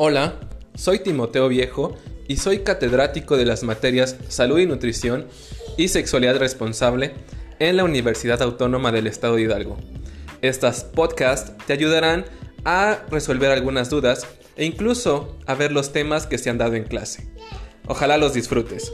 Hola, soy Timoteo Viejo y soy catedrático de las materias Salud y Nutrición y Sexualidad Responsable en la Universidad Autónoma del Estado de Hidalgo. Estas podcasts te ayudarán a resolver algunas dudas e incluso a ver los temas que se han dado en clase. Ojalá los disfrutes.